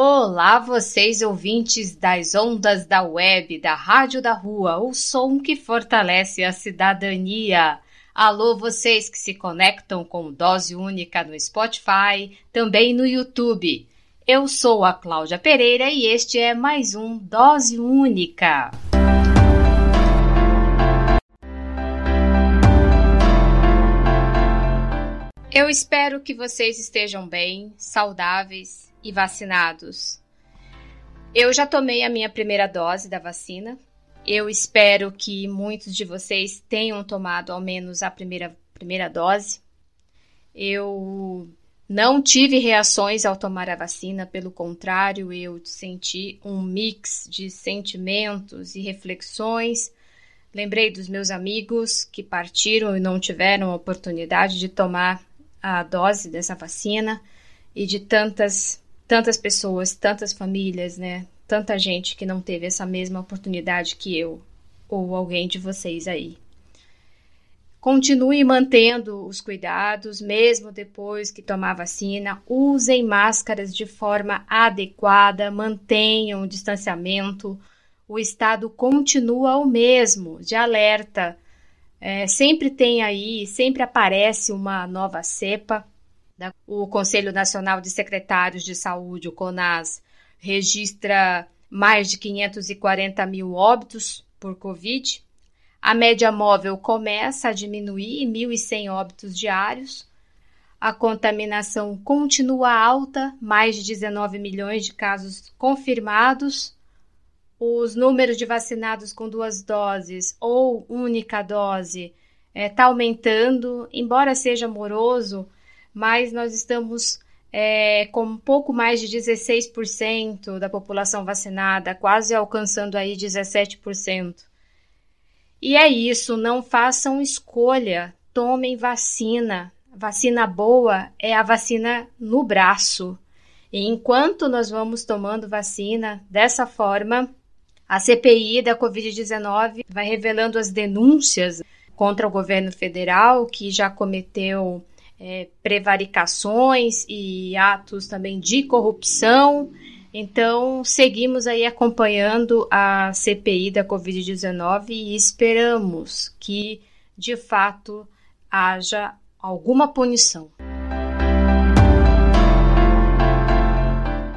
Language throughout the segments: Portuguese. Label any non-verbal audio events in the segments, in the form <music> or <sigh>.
Olá, vocês ouvintes das ondas da web, da Rádio da Rua, o som que fortalece a cidadania. Alô, vocês que se conectam com Dose Única no Spotify, também no YouTube. Eu sou a Cláudia Pereira e este é mais um Dose Única. Eu espero que vocês estejam bem, saudáveis e vacinados. Eu já tomei a minha primeira dose da vacina eu espero que muitos de vocês tenham tomado ao menos a primeira, primeira dose. Eu não tive reações ao tomar a vacina, pelo contrário, eu senti um mix de sentimentos e reflexões. Lembrei dos meus amigos que partiram e não tiveram a oportunidade de tomar a dose dessa vacina e de tantas tantas pessoas, tantas famílias, né, tanta gente que não teve essa mesma oportunidade que eu ou alguém de vocês aí. Continue mantendo os cuidados, mesmo depois que tomar vacina. Usem máscaras de forma adequada, mantenham o distanciamento. O estado continua o mesmo, de alerta. É, sempre tem aí, sempre aparece uma nova cepa. O Conselho Nacional de Secretários de Saúde, o CONAS, registra mais de 540 mil óbitos por Covid. A média móvel começa a diminuir 1.100 óbitos diários. A contaminação continua alta, mais de 19 milhões de casos confirmados. Os números de vacinados com duas doses ou única dose está é, tá aumentando, embora seja moroso, mas nós estamos é, com um pouco mais de 16% da população vacinada, quase alcançando aí 17%. E é isso, não façam escolha, tomem vacina. Vacina boa é a vacina no braço. E enquanto nós vamos tomando vacina dessa forma, a CPI da Covid-19 vai revelando as denúncias contra o governo federal, que já cometeu é, prevaricações e atos também de corrupção. Então, seguimos aí acompanhando a CPI da Covid-19 e esperamos que, de fato, haja alguma punição.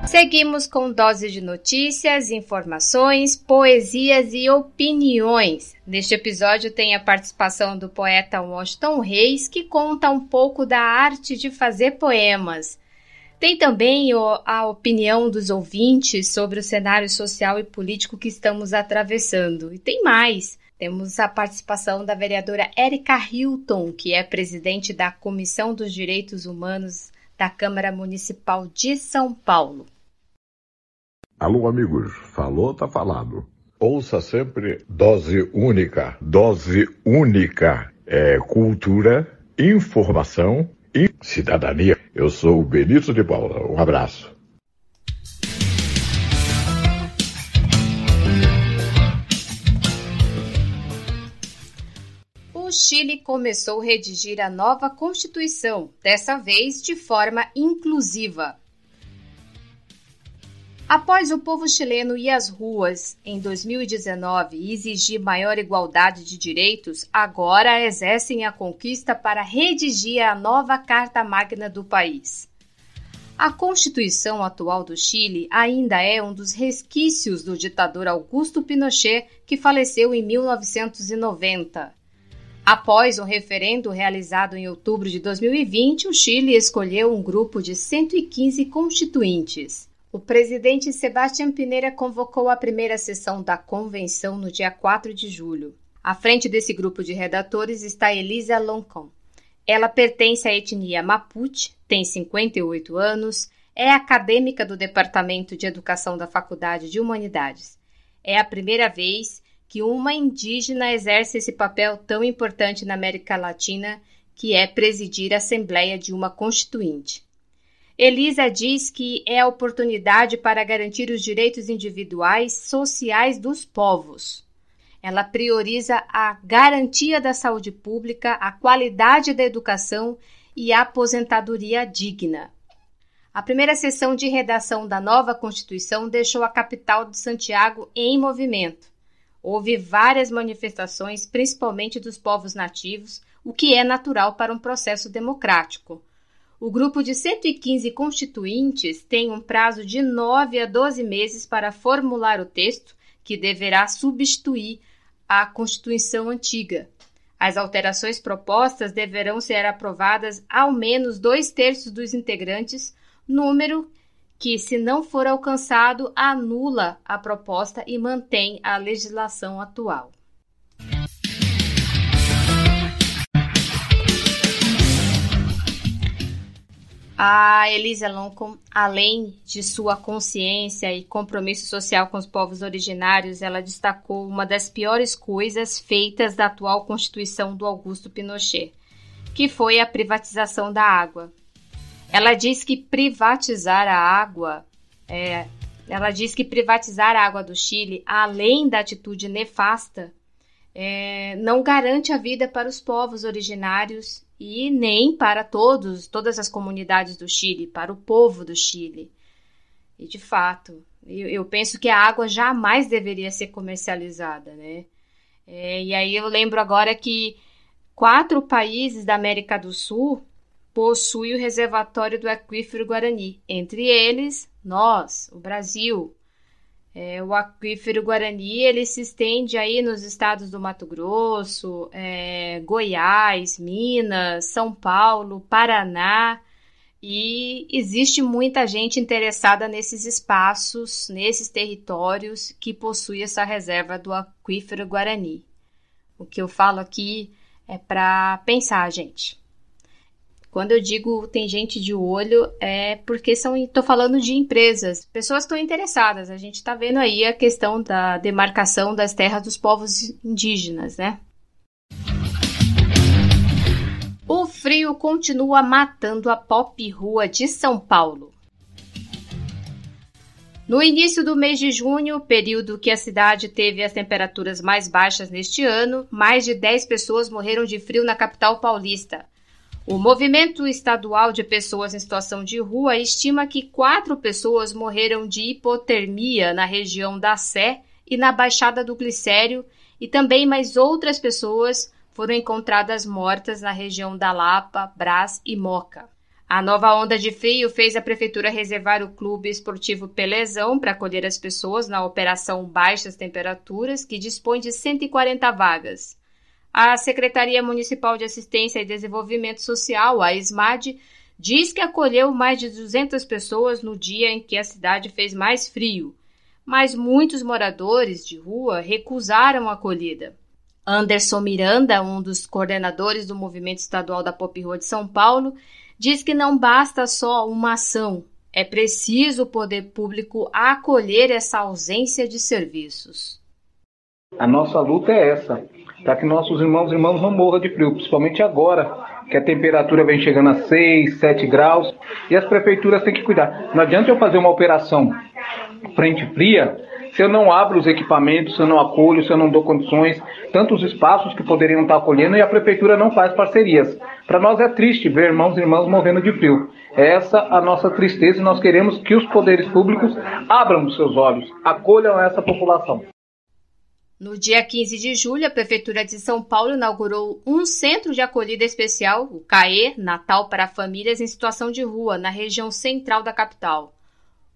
Seguimos com doses de notícias, informações, poesias e opiniões. Neste episódio tem a participação do poeta Washington Reis, que conta um pouco da arte de fazer poemas. Tem também a opinião dos ouvintes sobre o cenário social e político que estamos atravessando. E tem mais. Temos a participação da vereadora Erika Hilton, que é presidente da Comissão dos Direitos Humanos da Câmara Municipal de São Paulo. Alô, amigos, falou, tá falado. Ouça sempre dose única. Dose única é cultura, informação e cidadania. Eu sou o Benito de Paula. Um abraço. O Chile começou a redigir a nova Constituição, dessa vez de forma inclusiva. Após o povo chileno ir às ruas em 2019 e exigir maior igualdade de direitos, agora exercem a conquista para redigir a nova Carta Magna do país. A Constituição atual do Chile ainda é um dos resquícios do ditador Augusto Pinochet, que faleceu em 1990. Após um referendo realizado em outubro de 2020, o Chile escolheu um grupo de 115 constituintes. O presidente Sebastião Pineira convocou a primeira sessão da convenção no dia 4 de julho. À frente desse grupo de redatores está Elisa Loncon. Ela pertence à etnia Mapuche, tem 58 anos, é acadêmica do Departamento de Educação da Faculdade de Humanidades. É a primeira vez que uma indígena exerce esse papel tão importante na América Latina, que é presidir a Assembleia de uma Constituinte. Elisa diz que é a oportunidade para garantir os direitos individuais sociais dos povos. Ela prioriza a garantia da saúde pública, a qualidade da educação e a aposentadoria digna. A primeira sessão de redação da nova Constituição deixou a capital de Santiago em movimento. Houve várias manifestações, principalmente dos povos nativos, o que é natural para um processo democrático. O grupo de 115 constituintes tem um prazo de 9 a 12 meses para formular o texto que deverá substituir a Constituição antiga. As alterações propostas deverão ser aprovadas ao menos dois terços dos integrantes, número que, se não for alcançado, anula a proposta e mantém a legislação atual. A Elisa Loncom, além de sua consciência e compromisso social com os povos originários, ela destacou uma das piores coisas feitas da atual Constituição do Augusto Pinochet, que foi a privatização da água. Ela diz que privatizar a água, é, ela diz que privatizar a água do Chile, além da atitude nefasta, é, não garante a vida para os povos originários e nem para todos, todas as comunidades do Chile, para o povo do Chile. E de fato, eu, eu penso que a água jamais deveria ser comercializada, né? É, e aí eu lembro agora que quatro países da América do Sul possui o reservatório do aquífero Guarani, entre eles nós, o Brasil. É, o aquífero Guarani ele se estende aí nos estados do Mato Grosso, é, Goiás, Minas, São Paulo, Paraná e existe muita gente interessada nesses espaços, nesses territórios que possui essa reserva do aquífero Guarani. O que eu falo aqui é para pensar, gente. Quando eu digo tem gente de olho, é porque são. Estou falando de empresas. Pessoas estão interessadas. A gente está vendo aí a questão da demarcação das terras dos povos indígenas, né? O frio continua matando a pop rua de São Paulo. No início do mês de junho, período que a cidade teve as temperaturas mais baixas neste ano, mais de 10 pessoas morreram de frio na capital paulista. O Movimento Estadual de Pessoas em Situação de Rua estima que quatro pessoas morreram de hipotermia na região da Sé e na Baixada do Glicério, e também mais outras pessoas foram encontradas mortas na região da Lapa, Brás e Moca. A nova onda de frio fez a prefeitura reservar o Clube Esportivo Pelezão para acolher as pessoas na operação Baixas Temperaturas, que dispõe de 140 vagas. A Secretaria Municipal de Assistência e Desenvolvimento Social, a ESMAD, diz que acolheu mais de 200 pessoas no dia em que a cidade fez mais frio, mas muitos moradores de rua recusaram a acolhida. Anderson Miranda, um dos coordenadores do movimento estadual da Pop Rua de São Paulo, diz que não basta só uma ação, é preciso o poder público acolher essa ausência de serviços. A nossa luta é essa, para que nossos irmãos e irmãs não morram de frio, principalmente agora, que a temperatura vem chegando a 6, 7 graus, e as prefeituras têm que cuidar. Não adianta eu fazer uma operação frente fria se eu não abro os equipamentos, se eu não acolho, se eu não dou condições, tantos espaços que poderiam estar acolhendo e a prefeitura não faz parcerias. Para nós é triste ver irmãos e irmãs morrendo de frio. É essa a nossa tristeza e nós queremos que os poderes públicos abram os seus olhos, acolham essa população. No dia 15 de julho, a Prefeitura de São Paulo inaugurou um centro de acolhida especial, o CAE, Natal para Famílias em Situação de Rua, na região central da capital.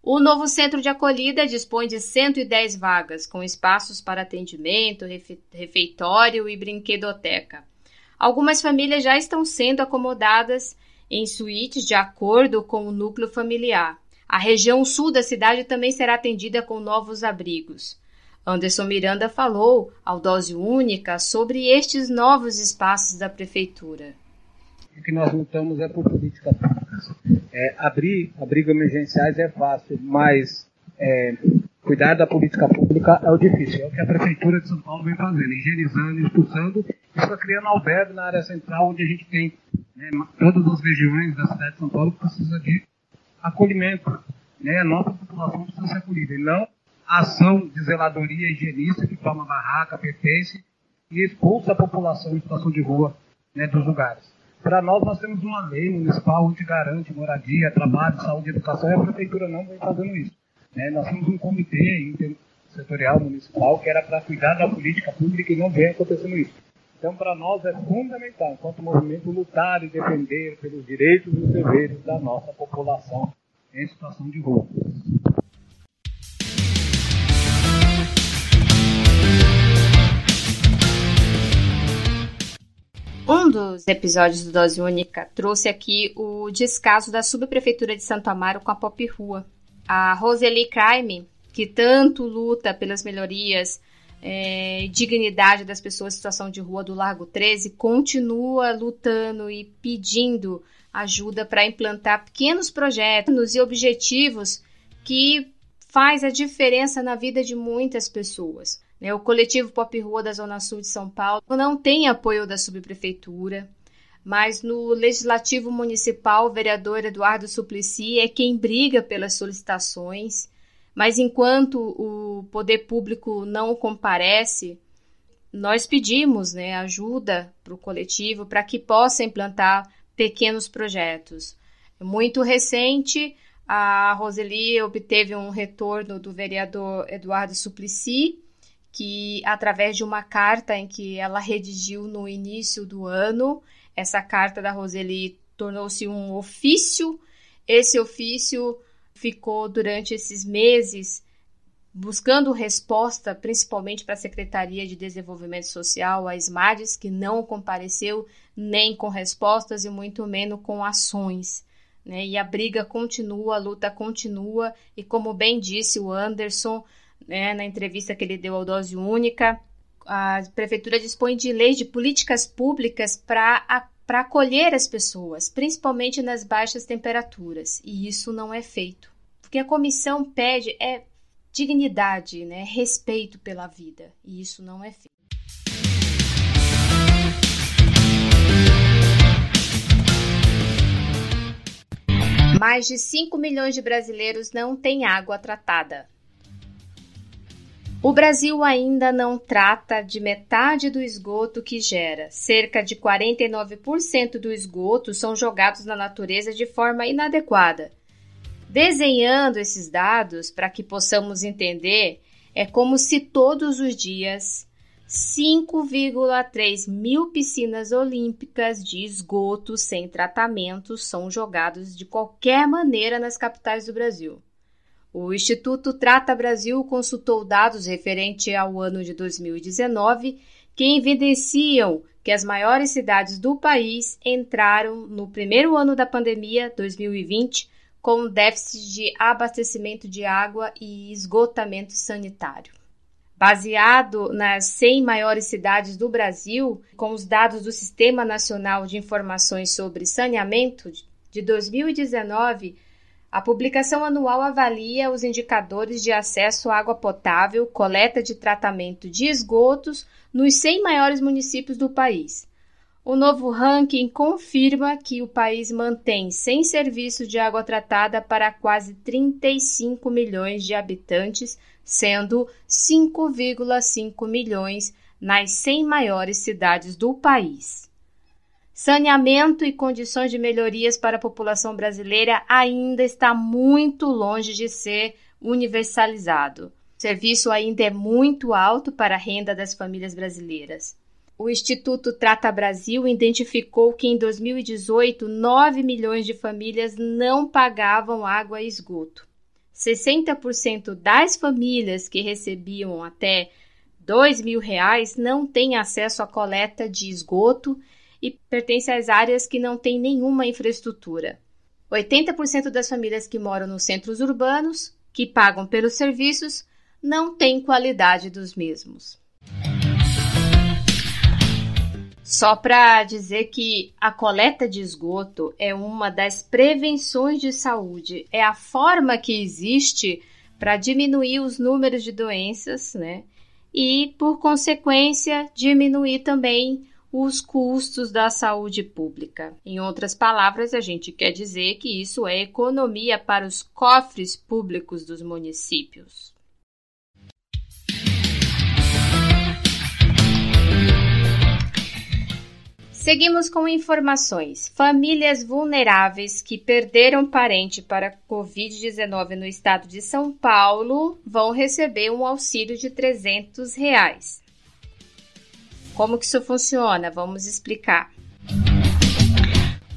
O novo centro de acolhida dispõe de 110 vagas, com espaços para atendimento, refeitório e brinquedoteca. Algumas famílias já estão sendo acomodadas em suítes de acordo com o núcleo familiar. A região sul da cidade também será atendida com novos abrigos. Anderson Miranda falou ao Dose Única sobre estes novos espaços da Prefeitura. O que nós lutamos é por políticas públicas. É, abrir abrigos emergenciais é fácil, mas é, cuidar da política pública é o difícil. É o que a Prefeitura de São Paulo vem fazendo, higienizando, expulsando, e está criando albergue na área central, onde a gente tem né, todas as regiões da cidade de São Paulo que precisa de acolhimento. Né? A nossa população precisa ser acolhida, e não ação de zeladoria higienista que toma barraca, pertence e expulsa a população em situação de rua né, dos lugares. Para nós, nós temos uma lei municipal onde garante moradia, trabalho, saúde educação, e a prefeitura não vem fazendo isso. Né? Nós temos um comitê intersetorial municipal que era para cuidar da política pública e não vem acontecendo isso. Então, para nós é fundamental, enquanto movimento, lutar e defender pelos direitos e deveres da nossa população em situação de rua. Um dos episódios do Dose Única trouxe aqui o descaso da subprefeitura de Santo Amaro com a Pop Rua. A Roseli Crime, que tanto luta pelas melhorias é, dignidade das pessoas em situação de rua do Largo 13, continua lutando e pedindo ajuda para implantar pequenos projetos e objetivos que faz a diferença na vida de muitas pessoas. Né? O coletivo Pop Rua da Zona Sul de São Paulo não tem apoio da subprefeitura, mas no Legislativo Municipal, o vereador Eduardo Suplicy é quem briga pelas solicitações, mas enquanto o poder público não comparece, nós pedimos né, ajuda para o coletivo para que possa implantar pequenos projetos. Muito recente, a Roseli obteve um retorno do vereador Eduardo Suplicy, que através de uma carta em que ela redigiu no início do ano, essa carta da Roseli tornou-se um ofício. Esse ofício ficou durante esses meses buscando resposta, principalmente para a Secretaria de Desenvolvimento Social, a SMADES, que não compareceu nem com respostas e muito menos com ações. Né? E a briga continua, a luta continua, e como bem disse o Anderson, né, na entrevista que ele deu ao Dose Única, a prefeitura dispõe de leis de políticas públicas para para acolher as pessoas, principalmente nas baixas temperaturas, e isso não é feito. O que a comissão pede é dignidade, né, respeito pela vida, e isso não é feito. Mais de 5 milhões de brasileiros não têm água tratada. O Brasil ainda não trata de metade do esgoto que gera. Cerca de 49% do esgoto são jogados na natureza de forma inadequada. Desenhando esses dados para que possamos entender, é como se todos os dias 5,3 mil piscinas olímpicas de esgoto sem tratamento são jogados de qualquer maneira nas capitais do Brasil. O Instituto Trata Brasil consultou dados referente ao ano de 2019 que evidenciam que as maiores cidades do país entraram no primeiro ano da pandemia, 2020, com déficit de abastecimento de água e esgotamento sanitário. Baseado nas 100 maiores cidades do Brasil, com os dados do Sistema Nacional de Informações sobre Saneamento de 2019, a publicação anual avalia os indicadores de acesso à água potável, coleta de tratamento de esgotos nos 100 maiores municípios do país. O novo ranking confirma que o país mantém sem serviço de água tratada para quase 35 milhões de habitantes, sendo 5,5 milhões nas 100 maiores cidades do país. Saneamento e condições de melhorias para a população brasileira ainda está muito longe de ser universalizado. O serviço ainda é muito alto para a renda das famílias brasileiras. O Instituto Trata Brasil identificou que em 2018 9 milhões de famílias não pagavam água e esgoto. 60% das famílias que recebiam até R$ mil reais não têm acesso à coleta de esgoto e pertence às áreas que não têm nenhuma infraestrutura. 80% das famílias que moram nos centros urbanos, que pagam pelos serviços, não têm qualidade dos mesmos. Só para dizer que a coleta de esgoto é uma das prevenções de saúde, é a forma que existe para diminuir os números de doenças, né? E, por consequência, diminuir também os custos da saúde pública. Em outras palavras, a gente quer dizer que isso é economia para os cofres públicos dos municípios. Seguimos com informações. Famílias vulneráveis que perderam parente para Covid-19 no estado de São Paulo vão receber um auxílio de 300 reais. Como que isso funciona? Vamos explicar.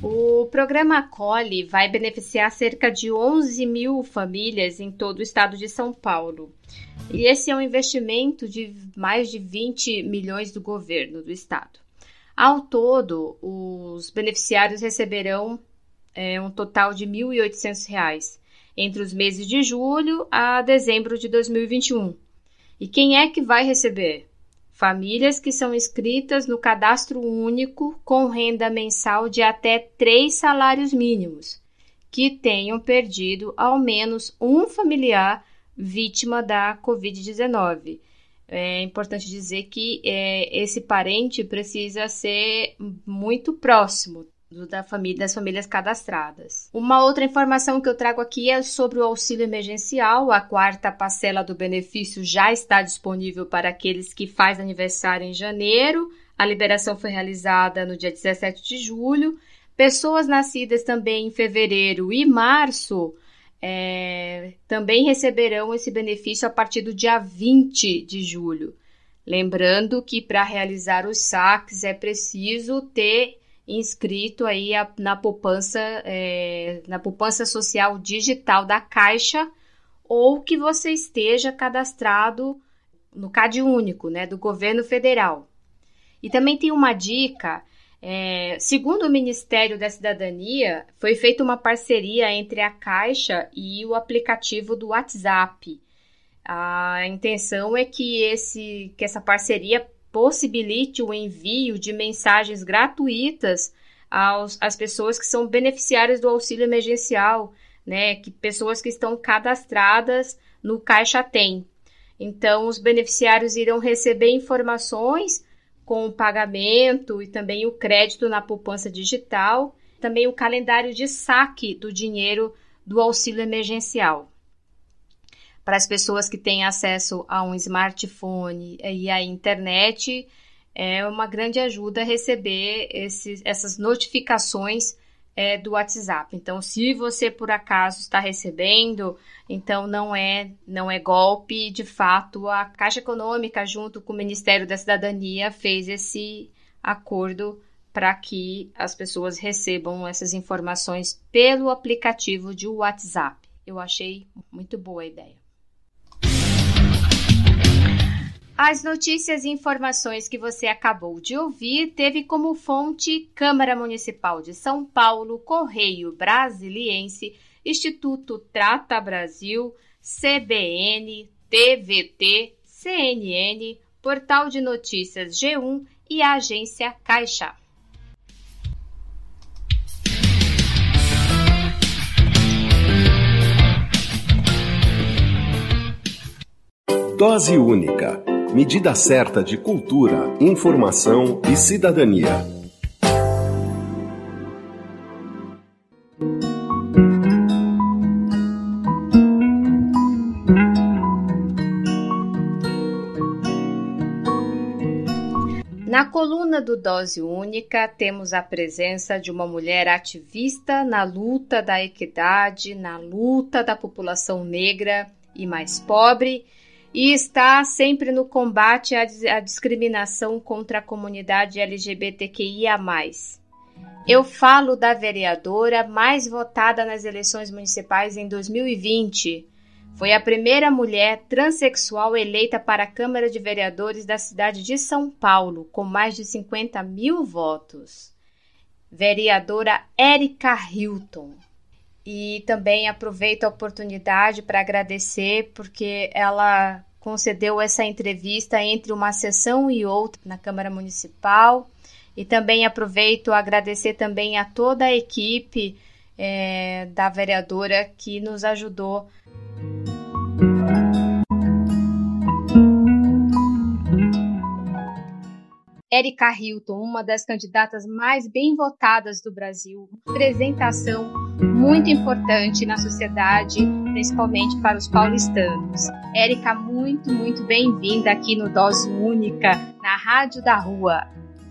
O programa Acolhe vai beneficiar cerca de 11 mil famílias em todo o estado de São Paulo. E esse é um investimento de mais de 20 milhões do governo do estado. Ao todo, os beneficiários receberão é, um total de R$ 1.800 entre os meses de julho a dezembro de 2021. E quem é que vai receber? Famílias que são inscritas no cadastro único com renda mensal de até três salários mínimos, que tenham perdido ao menos um familiar vítima da Covid-19 é importante dizer que é, esse parente precisa ser muito próximo da família, das famílias cadastradas. Uma outra informação que eu trago aqui é sobre o auxílio emergencial. A quarta parcela do benefício já está disponível para aqueles que fazem aniversário em janeiro. A liberação foi realizada no dia 17 de julho. Pessoas nascidas também em fevereiro e março é, também receberão esse benefício a partir do dia 20 de julho. Lembrando que para realizar os saques é preciso ter inscrito aí a, na poupança é, na poupança social digital da Caixa ou que você esteja cadastrado no CAD único, né, do governo federal. E também tem uma dica é, segundo o Ministério da Cidadania, foi feita uma parceria entre a Caixa e o aplicativo do WhatsApp. A intenção é que, esse, que essa parceria possibilite o envio de mensagens gratuitas aos, às pessoas que são beneficiárias do auxílio emergencial, né? Que pessoas que estão cadastradas no Caixa Tem. Então, os beneficiários irão receber informações com o pagamento e também o crédito na poupança digital, também o calendário de saque do dinheiro do auxílio emergencial. Para as pessoas que têm acesso a um smartphone e à internet, é uma grande ajuda receber esses, essas notificações é, do WhatsApp. Então, se você por acaso está recebendo, então não é não é golpe. De fato, a Caixa Econômica, junto com o Ministério da Cidadania, fez esse acordo para que as pessoas recebam essas informações pelo aplicativo de WhatsApp. Eu achei muito boa a ideia. As notícias e informações que você acabou de ouvir teve como fonte Câmara Municipal de São Paulo, Correio Brasiliense, Instituto Trata Brasil, CBN, TVT, CNN, Portal de Notícias G1 e a agência Caixa. Dose única medida certa de cultura, informação e cidadania. Na coluna do Dose Única, temos a presença de uma mulher ativista na luta da equidade, na luta da população negra e mais pobre e está sempre no combate à, à discriminação contra a comunidade LGBTQIA. Eu falo da vereadora mais votada nas eleições municipais em 2020. Foi a primeira mulher transexual eleita para a Câmara de Vereadores da cidade de São Paulo, com mais de 50 mil votos. Vereadora Érica Hilton. E também aproveito a oportunidade para agradecer, porque ela concedeu essa entrevista entre uma sessão e outra na Câmara Municipal. E também aproveito a agradecer também a toda a equipe é, da vereadora que nos ajudou. Erika Hilton, uma das candidatas mais bem votadas do Brasil, apresentação muito importante na sociedade, principalmente para os paulistanos. Érica, muito, muito bem-vinda aqui no Dose Única, na Rádio da Rua.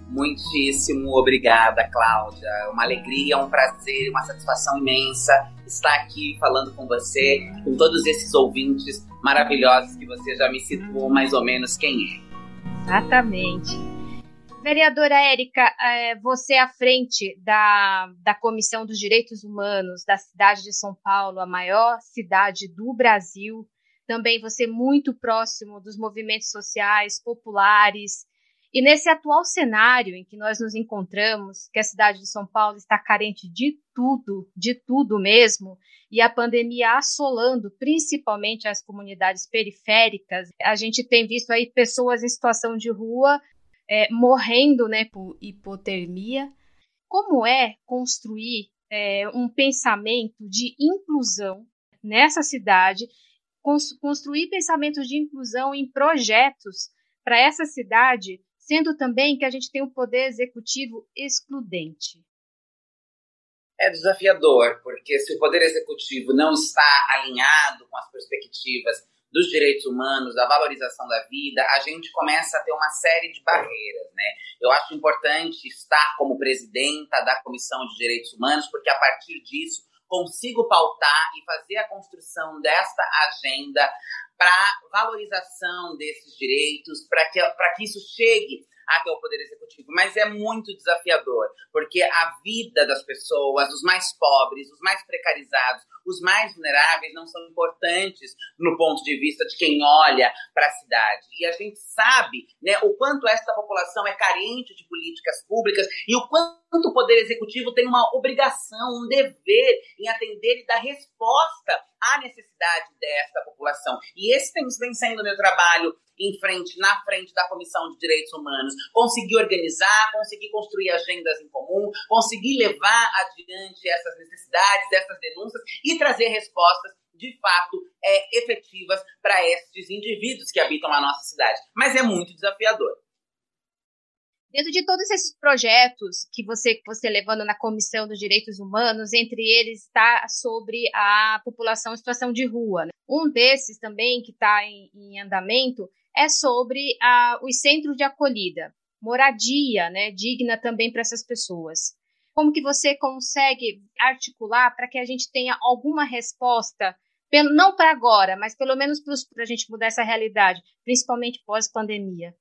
Muitíssimo obrigada, Cláudia. Uma alegria, um prazer, uma satisfação imensa estar aqui falando com você, com todos esses ouvintes maravilhosos que você já me situou mais ou menos quem é. Exatamente. Vereadora Érica, é, você à frente da, da Comissão dos Direitos Humanos da cidade de São Paulo, a maior cidade do Brasil, também você muito próximo dos movimentos sociais, populares, e nesse atual cenário em que nós nos encontramos, que a cidade de São Paulo está carente de tudo, de tudo mesmo, e a pandemia assolando principalmente as comunidades periféricas, a gente tem visto aí pessoas em situação de rua é, morrendo né, por hipotermia. Como é construir é, um pensamento de inclusão nessa cidade, construir pensamentos de inclusão em projetos para essa cidade, sendo também que a gente tem um poder executivo excludente? É desafiador, porque se o poder executivo não está alinhado com as perspectivas dos direitos humanos, da valorização da vida, a gente começa a ter uma série de barreiras, né? Eu acho importante estar como presidenta da Comissão de Direitos Humanos, porque a partir disso consigo pautar e fazer a construção desta agenda para valorização desses direitos, para que, que isso chegue até o Poder Executivo. Mas é muito desafiador, porque a vida das pessoas, os mais pobres, os mais precarizados, os mais vulneráveis não são importantes no ponto de vista de quem olha para a cidade. E a gente sabe né, o quanto essa população é carente de políticas públicas e o quanto o Poder Executivo tem uma obrigação, um dever em atender e dar resposta à necessidade dessa população. E esse tem, vem sendo o meu trabalho em frente, na frente da Comissão de Direitos Humanos, conseguir organizar, conseguir construir agendas em comum, conseguir levar adiante essas necessidades, essas denúncias e trazer respostas de fato é, efetivas para estes indivíduos que habitam a nossa cidade. Mas é muito desafiador. Dentro de todos esses projetos que você você levando na Comissão dos Direitos Humanos, entre eles está sobre a população em situação de rua. Né? Um desses também que está em, em, andamento é sobre a, os centros de acolhida, moradia, né, digna também para essas pessoas. Como que você consegue articular para que a gente tenha alguma resposta, pelo, não para agora, mas pelo menos para a gente mudar essa realidade, principalmente pós-pandemia?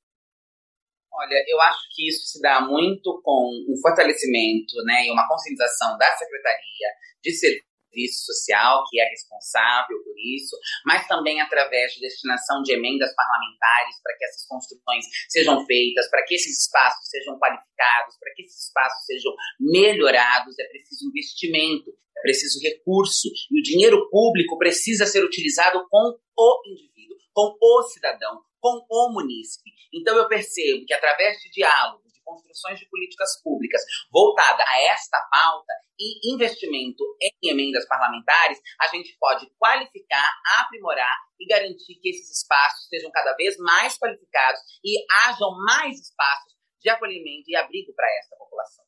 Olha, eu acho que isso se dá muito com um fortalecimento né, e uma conscientização da Secretaria de Serviço Social, que é responsável por isso, mas também através de destinação de emendas parlamentares para que essas construções sejam feitas, para que esses espaços sejam qualificados, para que esses espaços sejam melhorados. É preciso investimento, é preciso recurso, e o dinheiro público precisa ser utilizado com o indivíduo, com o cidadão, com o munícipe. Então eu percebo que através de diálogos, de construções de políticas públicas voltada a esta pauta e investimento em emendas parlamentares, a gente pode qualificar, aprimorar e garantir que esses espaços sejam cada vez mais qualificados e hajam mais espaços de acolhimento e abrigo para esta população.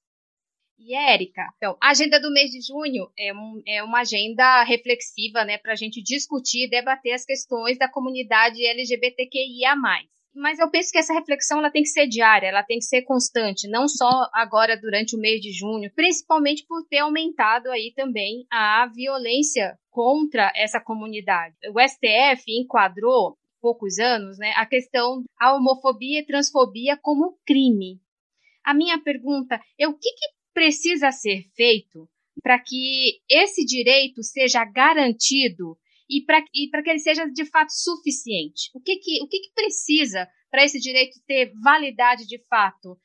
E Érica, então, a agenda do mês de junho é, um, é uma agenda reflexiva, né, para a gente discutir e debater as questões da comunidade LGBTQIA+. Mas eu penso que essa reflexão ela tem que ser diária, ela tem que ser constante, não só agora durante o mês de junho, principalmente por ter aumentado aí também a violência contra essa comunidade. O STF enquadrou poucos anos, né, a questão a homofobia e transfobia como crime. A minha pergunta é o que, que precisa ser feito para que esse direito seja garantido e para que ele seja de fato suficiente? O que, que, o que, que precisa para esse direito ter validade de fato?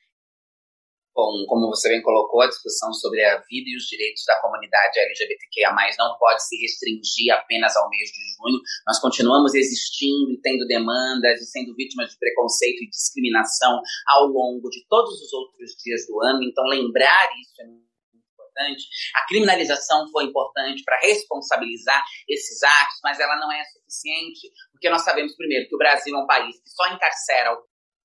Como você bem colocou, a discussão sobre a vida e os direitos da comunidade LGBTQIA+, não pode se restringir apenas ao mês de junho. Nós continuamos existindo e tendo demandas e sendo vítimas de preconceito e discriminação ao longo de todos os outros dias do ano. Então, lembrar isso é muito importante. A criminalização foi importante para responsabilizar esses atos, mas ela não é suficiente, porque nós sabemos, primeiro, que o Brasil é um país que só encarcera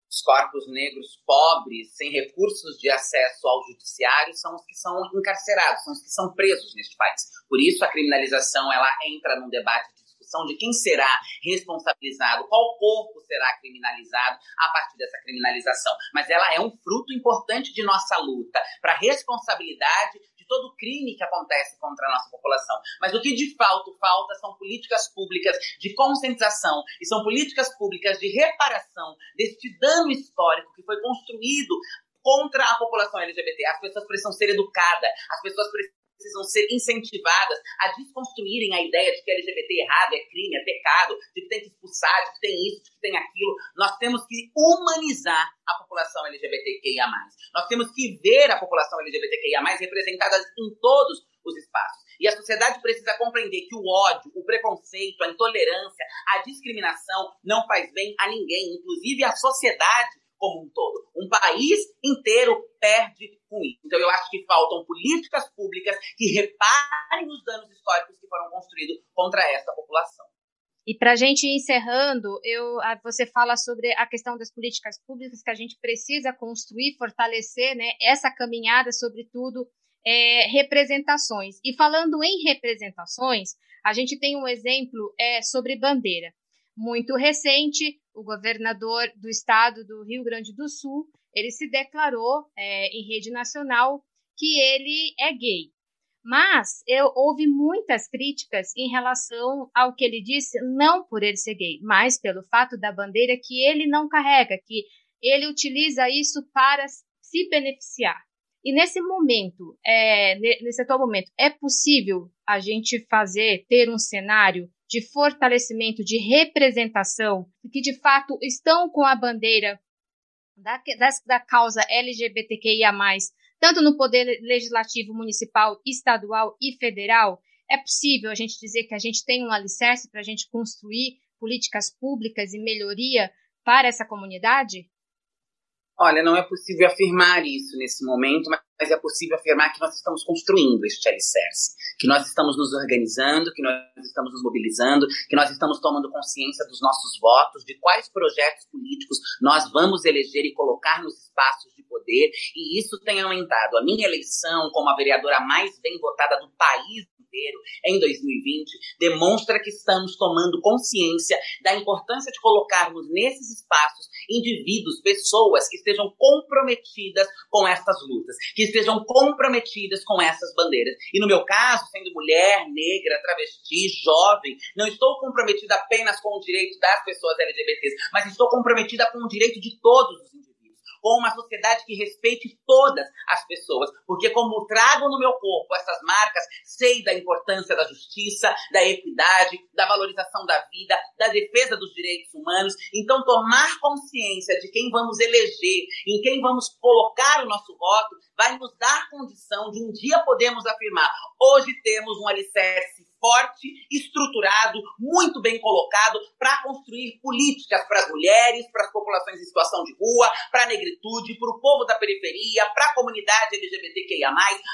os corpos negros pobres, sem recursos de acesso ao judiciário, são os que são encarcerados, são os que são presos neste país. Por isso, a criminalização ela entra num debate de discussão de quem será responsabilizado, qual corpo será criminalizado a partir dessa criminalização. Mas ela é um fruto importante de nossa luta para responsabilidade todo crime que acontece contra a nossa população. Mas o que de fato falta são políticas públicas de conscientização e são políticas públicas de reparação deste dano histórico que foi construído contra a população LGBT. As pessoas precisam ser educadas, as pessoas precisam precisam ser incentivadas a desconstruírem a ideia de que LGBT é errado, é crime, é pecado, de que tem que expulsar, de que tem isso, de que tem aquilo. Nós temos que humanizar a população LGBTQIA+. Nós temos que ver a população LGBTQIA+, representada em todos os espaços. E a sociedade precisa compreender que o ódio, o preconceito, a intolerância, a discriminação não faz bem a ninguém, inclusive à sociedade como um todo. Um país inteiro perde com isso. Então, eu acho que faltam políticas públicas que reparem os danos históricos que foram construídos contra essa população. E para a gente encerrando, eu, você fala sobre a questão das políticas públicas que a gente precisa construir, fortalecer né, essa caminhada, sobretudo é, representações. E falando em representações, a gente tem um exemplo é, sobre bandeira. Muito recente, o governador do estado do Rio Grande do Sul, ele se declarou é, em rede nacional que ele é gay. Mas eu houve muitas críticas em relação ao que ele disse, não por ele ser gay, mas pelo fato da bandeira que ele não carrega, que ele utiliza isso para se beneficiar. E nesse momento, é, nesse atual momento, é possível a gente fazer, ter um cenário de fortalecimento, de representação, que de fato estão com a bandeira da, da, da causa LGBTQIA, tanto no poder legislativo municipal, estadual e federal, é possível a gente dizer que a gente tem um alicerce para a gente construir políticas públicas e melhoria para essa comunidade? Olha, não é possível afirmar isso nesse momento, mas é possível afirmar que nós estamos construindo este alicerce, que nós estamos nos organizando, que nós estamos nos mobilizando, que nós estamos tomando consciência dos nossos votos, de quais projetos políticos nós vamos eleger e colocar nos espaços de poder, e isso tem aumentado. A minha eleição como a vereadora mais bem votada do país inteiro em 2020 demonstra que estamos tomando consciência da importância de colocarmos nesses espaços indivíduos, pessoas que estejam comprometidas com essas lutas, que estejam comprometidas com essas bandeiras. E no meu caso, sendo mulher, negra, travesti, jovem, não estou comprometida apenas com o direito das pessoas LGBTs, mas estou comprometida com o direito de todos os indivíduos com uma sociedade que respeite todas as pessoas, porque como trago no meu corpo essas marcas, sei da importância da justiça, da equidade, da valorização da vida, da defesa dos direitos humanos. Então, tomar consciência de quem vamos eleger, em quem vamos colocar o nosso voto, vai nos dar condição de um dia podermos afirmar: hoje temos um alicerce forte, estruturado, muito bem colocado para construir políticas para as mulheres, para as populações em situação de rua, para a negritude, para o povo da periferia, para a comunidade LGBTQIA,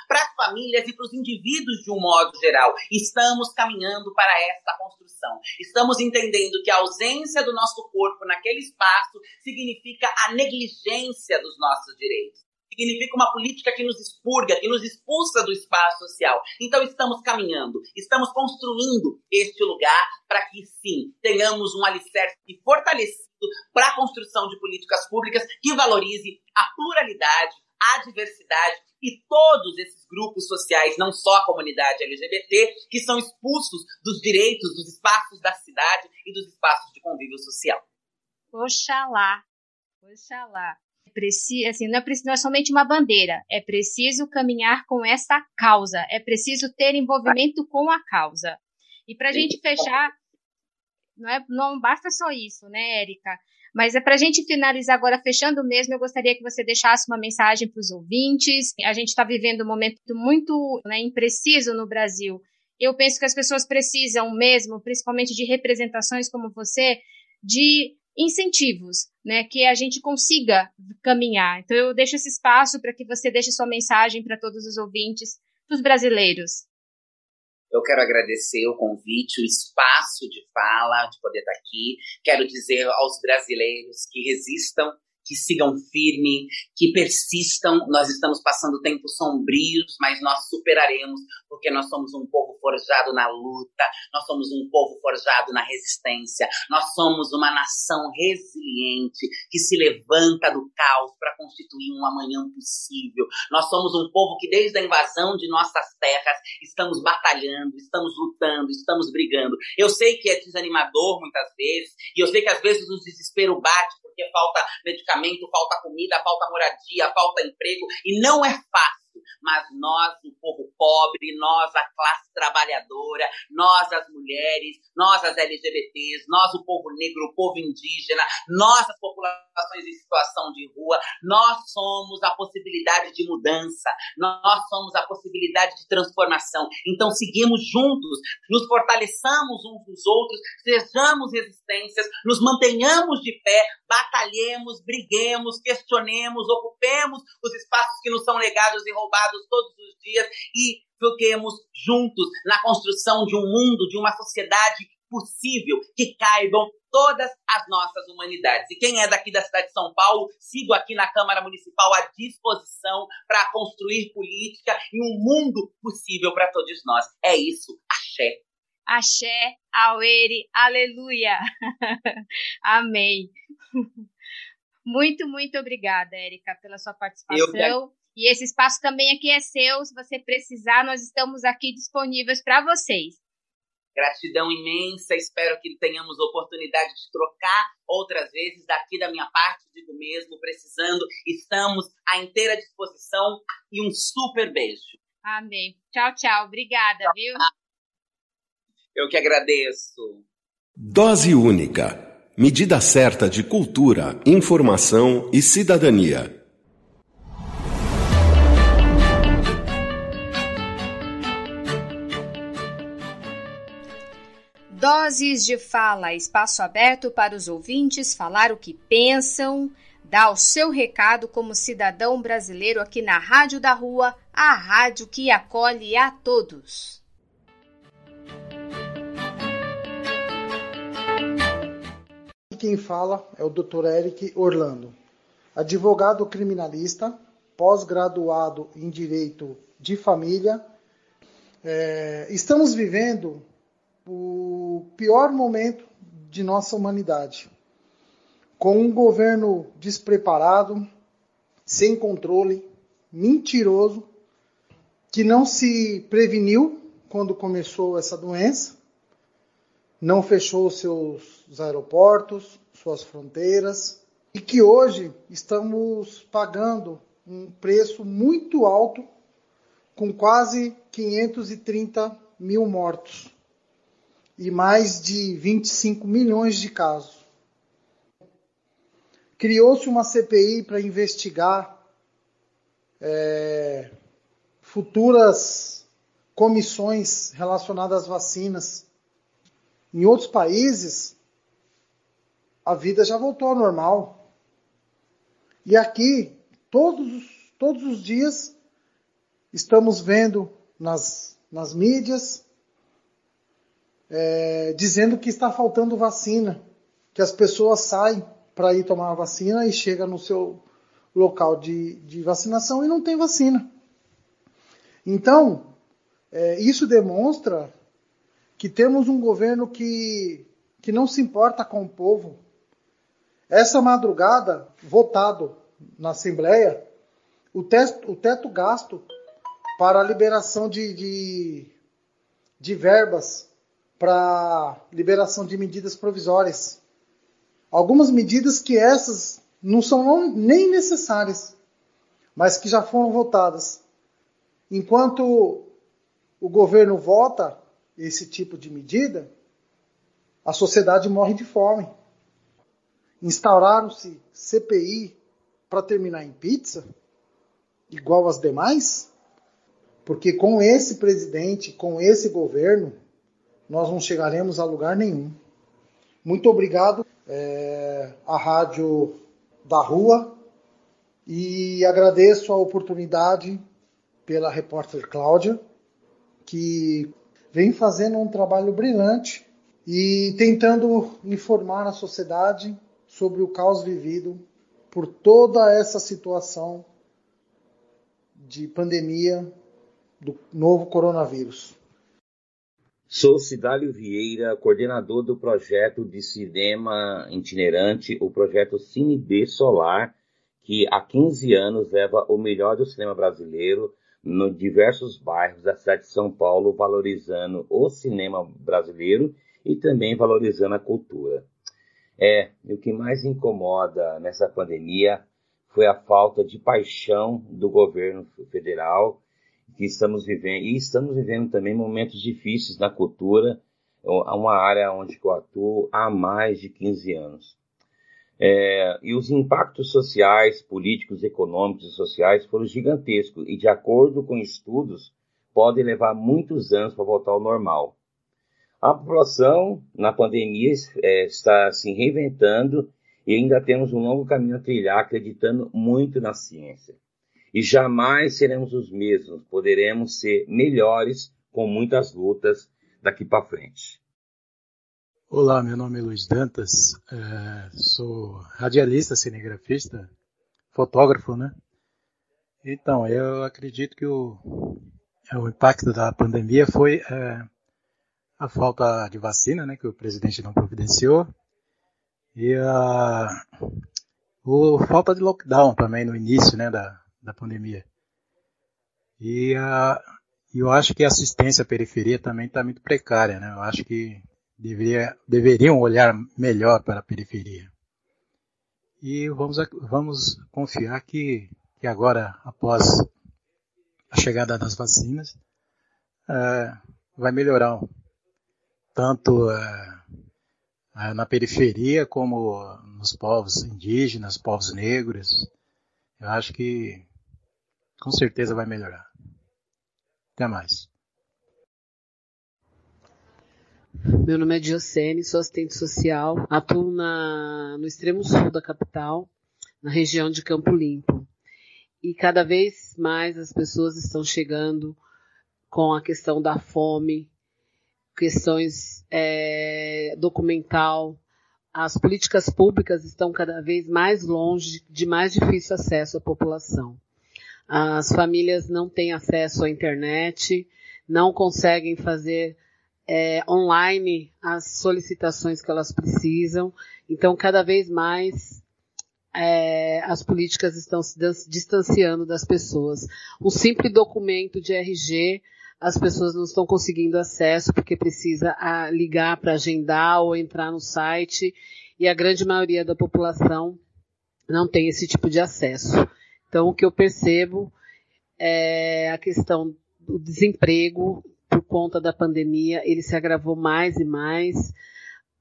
para as famílias e para os indivíduos de um modo geral. Estamos caminhando para esta construção. Estamos entendendo que a ausência do nosso corpo naquele espaço significa a negligência dos nossos direitos significa uma política que nos expurga, que nos expulsa do espaço social. Então estamos caminhando, estamos construindo este lugar para que sim, tenhamos um alicerce fortalecido para a construção de políticas públicas que valorize a pluralidade, a diversidade e todos esses grupos sociais, não só a comunidade LGBT, que são expulsos dos direitos, dos espaços da cidade e dos espaços de convívio social. Oxalá, oxalá preciso, assim, não é, não é somente uma bandeira, é preciso caminhar com essa causa, é preciso ter envolvimento com a causa. E para a gente fechar, não, é, não basta só isso, né, Érica? Mas é para a gente finalizar agora, fechando mesmo, eu gostaria que você deixasse uma mensagem para os ouvintes. A gente está vivendo um momento muito né, impreciso no Brasil. Eu penso que as pessoas precisam mesmo, principalmente de representações como você, de incentivos, né, que a gente consiga caminhar. Então eu deixo esse espaço para que você deixe sua mensagem para todos os ouvintes, para os brasileiros. Eu quero agradecer o convite, o espaço de fala, de poder estar aqui. Quero dizer aos brasileiros que resistam que sigam firme, que persistam. Nós estamos passando tempos sombrios, mas nós superaremos, porque nós somos um povo forjado na luta, nós somos um povo forjado na resistência, nós somos uma nação resiliente que se levanta do caos para constituir um amanhã possível. Nós somos um povo que, desde a invasão de nossas terras, estamos batalhando, estamos lutando, estamos brigando. Eu sei que é desanimador muitas vezes, e eu sei que às vezes o desespero bate porque falta medicamento, falta comida, falta moradia, falta emprego, e não é fácil mas nós, o povo pobre, nós, a classe trabalhadora, nós, as mulheres, nós, as LGBTs, nós, o povo negro, o povo indígena, nós, as populações em situação de rua, nós somos a possibilidade de mudança, nós somos a possibilidade de transformação. Então, seguimos juntos, nos fortaleçamos uns dos outros, sejamos resistências, nos mantenhamos de pé, batalhemos, briguemos, questionemos, ocupemos os espaços que nos são negados e roubados todos os dias e fiquemos juntos na construção de um mundo, de uma sociedade possível que caibam todas as nossas humanidades. E quem é daqui da cidade de São Paulo, sigo aqui na Câmara Municipal à disposição para construir política e um mundo possível para todos nós. É isso. Axé. Axé, Auere, aleluia. <laughs> Amém. <laughs> Muito, muito obrigada, Érica, pela sua participação. E esse espaço também aqui é seu. Se você precisar, nós estamos aqui disponíveis para vocês. Gratidão imensa. Espero que tenhamos oportunidade de trocar outras vezes. Daqui da minha parte, digo mesmo, precisando. Estamos à inteira disposição. E um super beijo. Amém. Tchau, tchau. Obrigada, tchau, viu? Eu que agradeço. Dose única. Medida certa de cultura, informação e cidadania. Doses de fala, espaço aberto para os ouvintes falar o que pensam, dar o seu recado como cidadão brasileiro aqui na Rádio da Rua, a rádio que acolhe a todos. Quem fala é o Dr. Eric Orlando, advogado criminalista, pós-graduado em Direito de Família. É, estamos vivendo o pior momento de nossa humanidade. Com um governo despreparado, sem controle, mentiroso, que não se preveniu quando começou essa doença, não fechou seus aeroportos, suas fronteiras, e que hoje estamos pagando um preço muito alto, com quase 530 mil mortos e mais de 25 milhões de casos. Criou-se uma CPI para investigar é, futuras comissões relacionadas às vacinas. Em outros países, a vida já voltou ao normal. E aqui, todos, todos os dias, estamos vendo nas, nas mídias é, dizendo que está faltando vacina, que as pessoas saem para ir tomar a vacina e chega no seu local de, de vacinação e não tem vacina. Então, é, isso demonstra que temos um governo que, que não se importa com o povo. Essa madrugada, votado na Assembleia, o, teto, o teto gasto para a liberação de, de, de verbas para liberação de medidas provisórias. Algumas medidas que essas não são nem necessárias, mas que já foram votadas. Enquanto o governo vota esse tipo de medida, a sociedade morre de fome. Instauraram-se CPI para terminar em pizza, igual as demais? Porque com esse presidente, com esse governo, nós não chegaremos a lugar nenhum. Muito obrigado é, à Rádio da Rua e agradeço a oportunidade pela repórter Cláudia, que vem fazendo um trabalho brilhante e tentando informar a sociedade sobre o caos vivido por toda essa situação de pandemia do novo coronavírus. Sou Cidálio Vieira, coordenador do projeto de cinema itinerante, o projeto Cine B Solar, que há 15 anos leva o melhor do cinema brasileiro nos diversos bairros da cidade de São Paulo, valorizando o cinema brasileiro e também valorizando a cultura. É, o que mais incomoda nessa pandemia foi a falta de paixão do governo federal que estamos vivendo, e estamos vivendo também momentos difíceis na cultura, uma área onde eu atuo há mais de 15 anos. É, e os impactos sociais, políticos, econômicos e sociais foram gigantescos e, de acordo com estudos, podem levar muitos anos para voltar ao normal. A população, na pandemia, é, está se reinventando e ainda temos um longo caminho a trilhar, acreditando muito na ciência e jamais seremos os mesmos, poderemos ser melhores com muitas lutas daqui para frente. Olá, meu nome é Luiz Dantas, é, sou radialista, cinegrafista, fotógrafo, né? Então, eu acredito que o, o impacto da pandemia foi é, a falta de vacina, né, que o presidente não providenciou, e a, a falta de lockdown também no início, né, da, da pandemia. E a, eu acho que a assistência à periferia também está muito precária, né? Eu acho que deveria, deveriam olhar melhor para a periferia. E vamos, vamos confiar que, que agora, após a chegada das vacinas, é, vai melhorar tanto é, é na periferia como nos povos indígenas, povos negros. Eu acho que com certeza vai melhorar. Até mais. Meu nome é Diocene, sou assistente social, atuo na, no extremo sul da capital, na região de Campo Limpo. E cada vez mais as pessoas estão chegando com a questão da fome, questões é, documental. As políticas públicas estão cada vez mais longe de mais difícil acesso à população. As famílias não têm acesso à internet, não conseguem fazer é, online as solicitações que elas precisam. Então, cada vez mais é, as políticas estão se distanciando das pessoas. Um simples documento de RG, as pessoas não estão conseguindo acesso porque precisa a, ligar para agendar ou entrar no site e a grande maioria da população não tem esse tipo de acesso. Então, o que eu percebo é a questão do desemprego por conta da pandemia, ele se agravou mais e mais.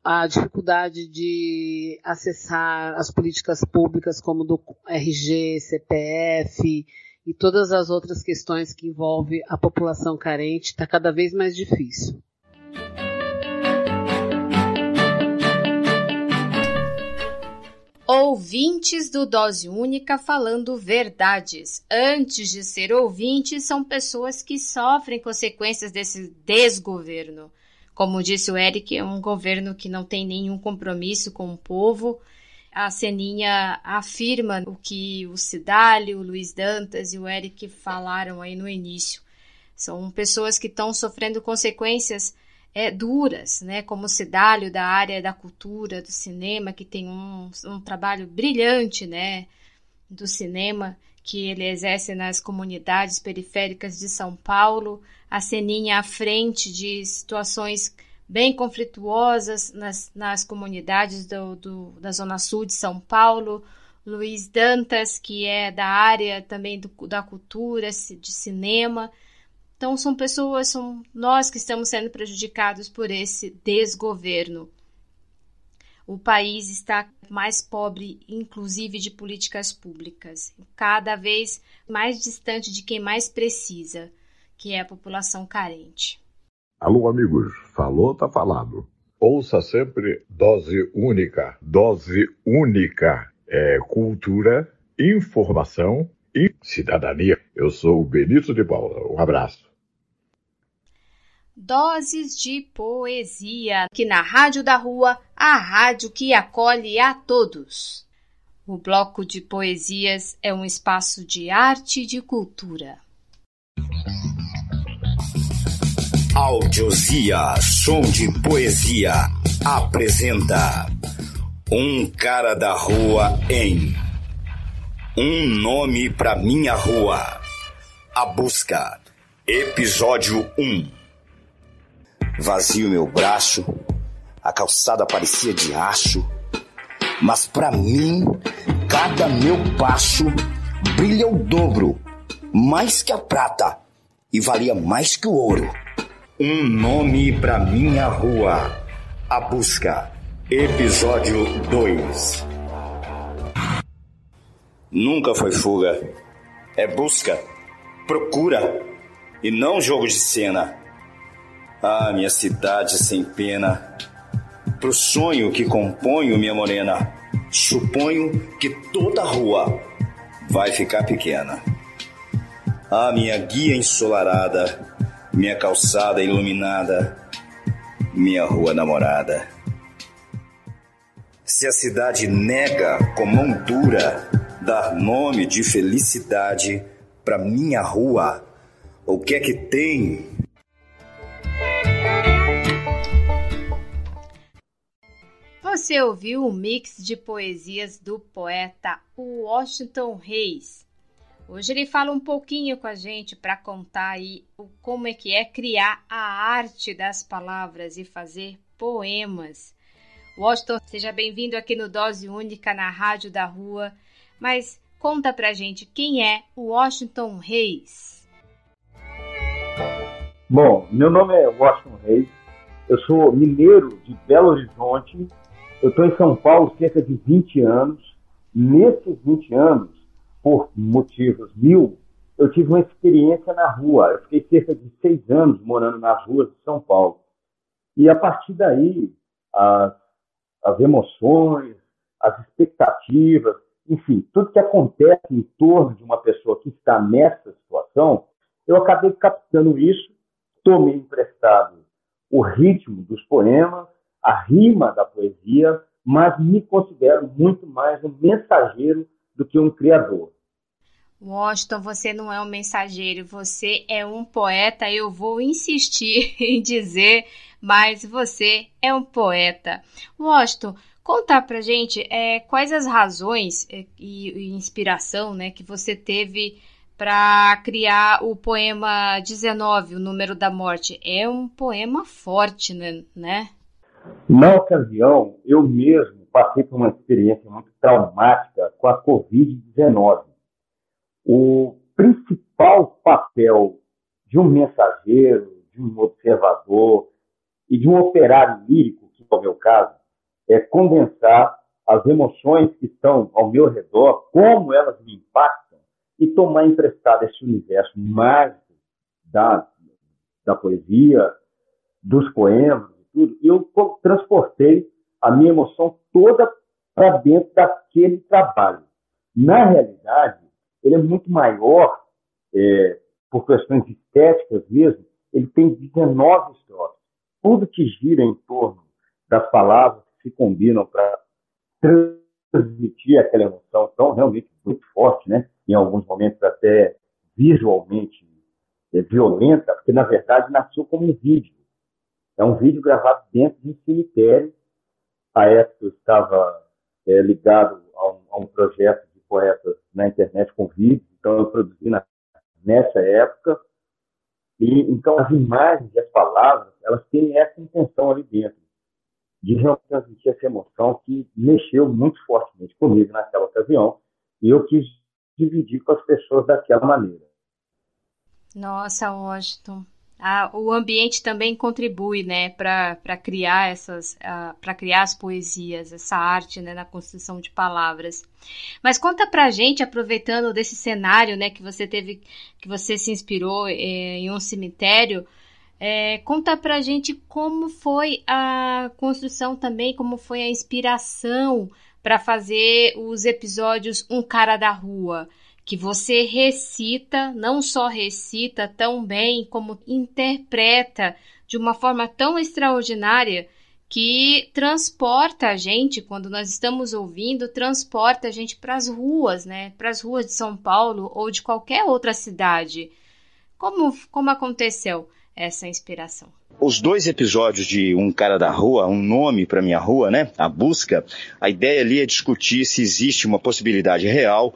A dificuldade de acessar as políticas públicas, como do RG, CPF e todas as outras questões que envolvem a população carente, está cada vez mais difícil. Ouvintes do Dose Única falando verdades. Antes de ser ouvintes, são pessoas que sofrem consequências desse desgoverno. Como disse o Eric, é um governo que não tem nenhum compromisso com o povo. A Seninha afirma o que o Cidálio, o Luiz Dantas e o Eric falaram aí no início. São pessoas que estão sofrendo consequências é, duras, né, como o Cidálio da área da cultura, do cinema, que tem um, um trabalho brilhante né, do cinema que ele exerce nas comunidades periféricas de São Paulo, a Seninha à frente de situações bem conflituosas nas, nas comunidades do, do, da Zona Sul de São Paulo, Luiz Dantas, que é da área também do, da cultura, de cinema, então, são pessoas, são nós que estamos sendo prejudicados por esse desgoverno. o país está mais pobre, inclusive de políticas públicas, cada vez mais distante de quem mais precisa, que é a população carente. Alô, amigos, falou, tá falado. Ouça sempre dose única, dose única. É cultura, informação e cidadania. Eu sou o Benito de Paula. Um abraço. Doses de poesia, aqui na Rádio da Rua, a rádio que acolhe a todos. O bloco de poesias é um espaço de arte e de cultura. Audiosia Som de Poesia apresenta Um Cara da Rua em Um Nome pra Minha Rua. A Busca, Episódio 1 Vazio meu braço, a calçada parecia de aço, mas para mim, cada meu passo brilha o dobro, mais que a prata, e valia mais que o ouro. Um nome para minha rua. A busca. Episódio 2. Nunca foi fuga. É busca, procura e não jogo de cena. Ah, minha cidade sem pena. Pro sonho que componho, minha morena, suponho que toda rua vai ficar pequena. Ah, minha guia ensolarada, minha calçada iluminada, minha rua namorada. Se a cidade nega com mão dura dar nome de felicidade pra minha rua, o que é que tem Você ouviu o mix de poesias do poeta Washington Reis. Hoje ele fala um pouquinho com a gente para contar aí o, como é que é criar a arte das palavras e fazer poemas. Washington, seja bem-vindo aqui no Dose Única na Rádio da Rua. Mas conta pra gente quem é o Washington Reis. Bom, meu nome é Washington Reis. Eu sou mineiro de Belo Horizonte eu estou em São Paulo cerca de 20 anos. Nesses 20 anos, por motivos mil, eu tive uma experiência na rua. Eu fiquei cerca de seis anos morando nas ruas de São Paulo. E a partir daí, as, as emoções, as expectativas, enfim, tudo que acontece em torno de uma pessoa que está nessa situação, eu acabei captando isso, tomei emprestado o ritmo dos poemas, a rima da poesia, mas me considero muito mais um mensageiro do que um criador. Washington, você não é um mensageiro, você é um poeta. Eu vou insistir <laughs> em dizer, mas você é um poeta. Washington, contar pra gente é, quais as razões é, e, e inspiração né, que você teve para criar o poema 19, o número da morte. É um poema forte, né? Na ocasião, eu mesmo passei por uma experiência muito traumática com a Covid-19. O principal papel de um mensageiro, de um observador e de um operário lírico, que é o meu caso, é condensar as emoções que estão ao meu redor, como elas me impactam, e tomar emprestado esse universo mágico da, da poesia, dos poemas, tudo, e eu transportei a minha emoção toda para dentro daquele trabalho. Na realidade, ele é muito maior, é, por questões estéticas mesmo, ele tem 19 estrofes. Tudo que gira em torno das palavras que se combinam para transmitir aquela emoção tão realmente muito forte, né? em alguns momentos até visualmente é, violenta, porque na verdade nasceu como um vídeo. É um vídeo gravado dentro de um cemitério. A época eu estava é, ligado a um, a um, projeto de poetas na internet com vídeos, então eu produzi na, nessa época. E então as imagens e as palavras, elas têm essa intenção ali dentro, de realmente transmitir essa emoção que mexeu muito fortemente comigo naquela ocasião. E eu quis dividir com as pessoas daquela maneira. Nossa, Washington, o ambiente também contribui, né, para criar essas, para criar as poesias, essa arte, né, na construção de palavras. Mas conta pra gente, aproveitando desse cenário, né, que você teve, que você se inspirou eh, em um cemitério, é, conta pra gente como foi a construção também, como foi a inspiração para fazer os episódios Um Cara da Rua que você recita, não só recita tão bem, como interpreta de uma forma tão extraordinária que transporta a gente, quando nós estamos ouvindo, transporta a gente para as ruas, né? Para as ruas de São Paulo ou de qualquer outra cidade. Como, como aconteceu essa inspiração? Os dois episódios de Um Cara da Rua, Um Nome para Minha Rua, né? A busca, a ideia ali é discutir se existe uma possibilidade real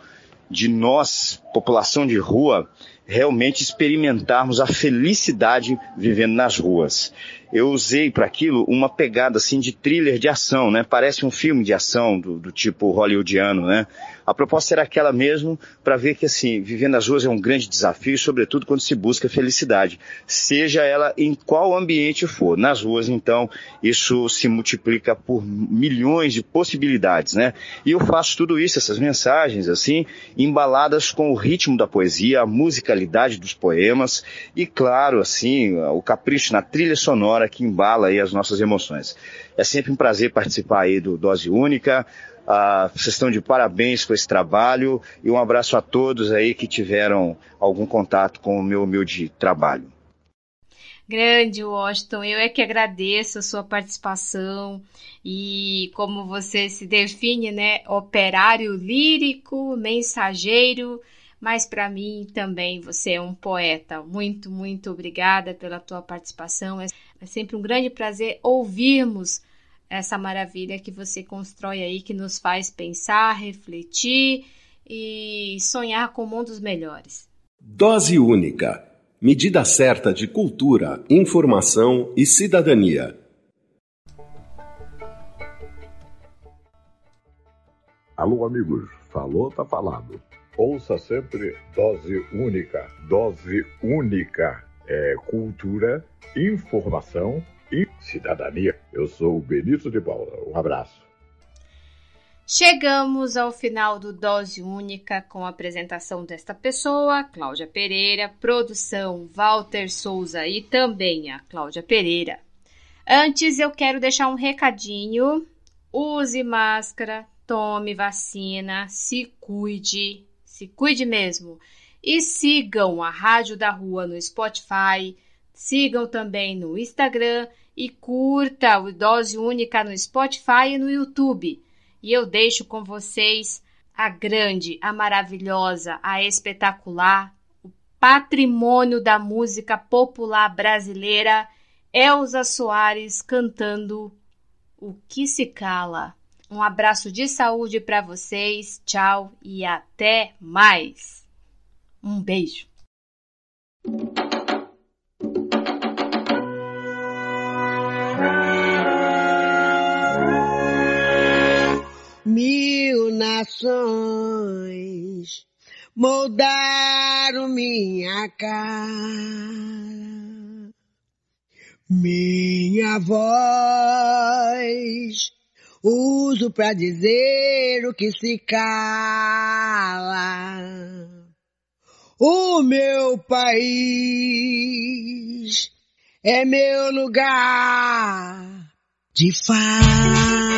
de nós, população de rua, realmente experimentarmos a felicidade vivendo nas ruas eu usei para aquilo uma pegada assim de thriller de ação, né? Parece um filme de ação do, do tipo hollywoodiano, né? A proposta era aquela mesmo para ver que assim, viver nas ruas é um grande desafio, sobretudo quando se busca felicidade, seja ela em qual ambiente for. Nas ruas, então, isso se multiplica por milhões de possibilidades, né? E eu faço tudo isso, essas mensagens assim, embaladas com o ritmo da poesia, a musicalidade dos poemas e claro, assim, o capricho na trilha sonora sonora que embala aí as nossas emoções. É sempre um prazer participar aí do Dose Única. Uh, vocês estão de parabéns com esse trabalho e um abraço a todos aí que tiveram algum contato com o meu humilde trabalho. Grande, Washington. Eu é que agradeço a sua participação e como você se define, né? Operário lírico, mensageiro mas para mim também você é um poeta. Muito, muito obrigada pela tua participação. É, sempre um grande prazer ouvirmos essa maravilha que você constrói aí, que nos faz pensar, refletir e sonhar com mundos melhores. Dose única. Medida certa de cultura, informação e cidadania. Alô, amigos. Falou, tá falado. Ouça sempre dose única. Dose única é cultura, informação e cidadania. Eu sou o Benito de Paula. Um abraço. Chegamos ao final do Dose Única com a apresentação desta pessoa, Cláudia Pereira, produção Walter Souza e também a Cláudia Pereira. Antes eu quero deixar um recadinho: use máscara, tome vacina, se cuide, se cuide mesmo. E sigam a Rádio da Rua no Spotify, sigam também no Instagram e curta o Dose Única no Spotify e no YouTube. E eu deixo com vocês a grande, a maravilhosa, a espetacular, o patrimônio da música popular brasileira, Elza Soares cantando O que se cala. Um abraço de saúde para vocês, tchau e até mais. Um beijo. Mil nações moldaram minha cara, minha voz uso para dizer o que se cala. O meu país é meu lugar de fala.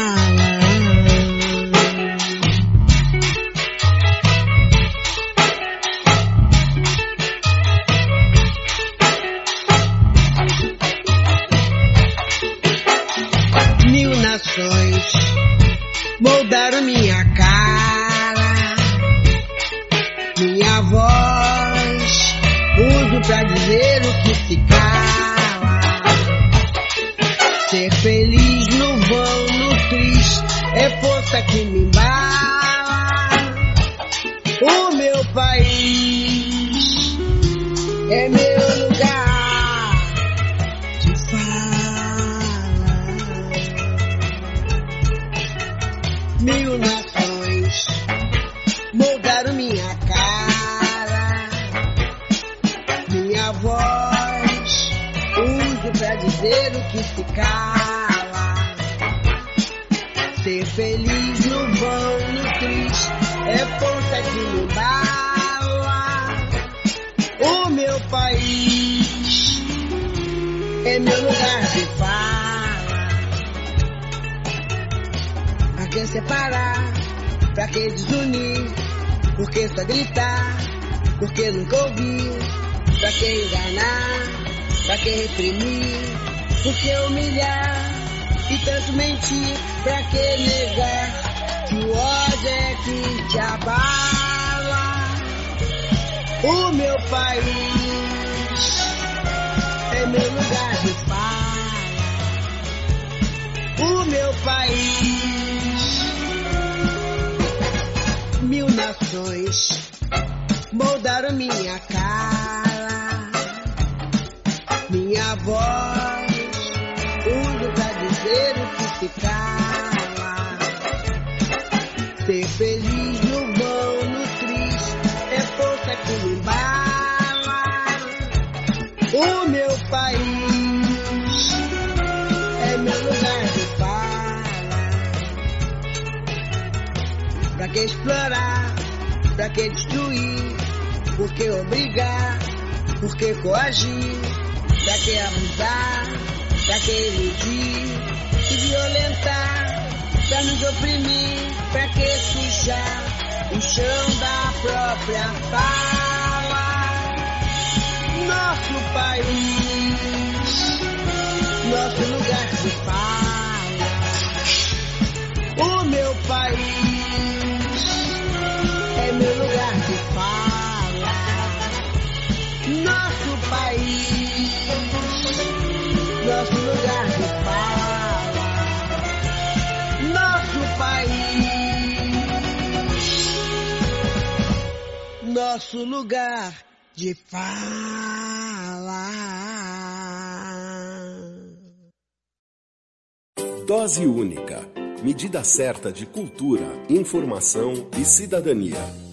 moldaram minha cara, minha voz, pra dizer o que se cala. Ser feliz no vão, no triste, é força que me embala. O meu país é meu lugar. Que se cala. Ser feliz no bom, no triste, é força que me bala. O meu país é meu lugar de fala. Pra que separar? Pra que desunir? Por que só gritar? Por que nunca ouvir? Pra que enganar? Pra que reprimir? Por que humilhar? E tanto mentir? Pra que negar? Que o ódio é que te abala. O meu país é meu lugar de fala. O meu país, mil nações moldaram minha cara, minha voz, Ser feliz no bom, no triste, é força que me embala. O meu país é meu lugar de fala. Pra que explorar? Pra que destruir? Por que obrigar? Por que coagir? Pra que abusar? Pra que iludir? E violentar? Pra nos oprimir? Pra que sujar o chão da própria fala? Nosso país, nosso lugar de fala. O meu país é meu lugar de fala. Nosso país, nosso lugar de fala. Nosso lugar de fala. Dose única. Medida certa de cultura, informação e cidadania.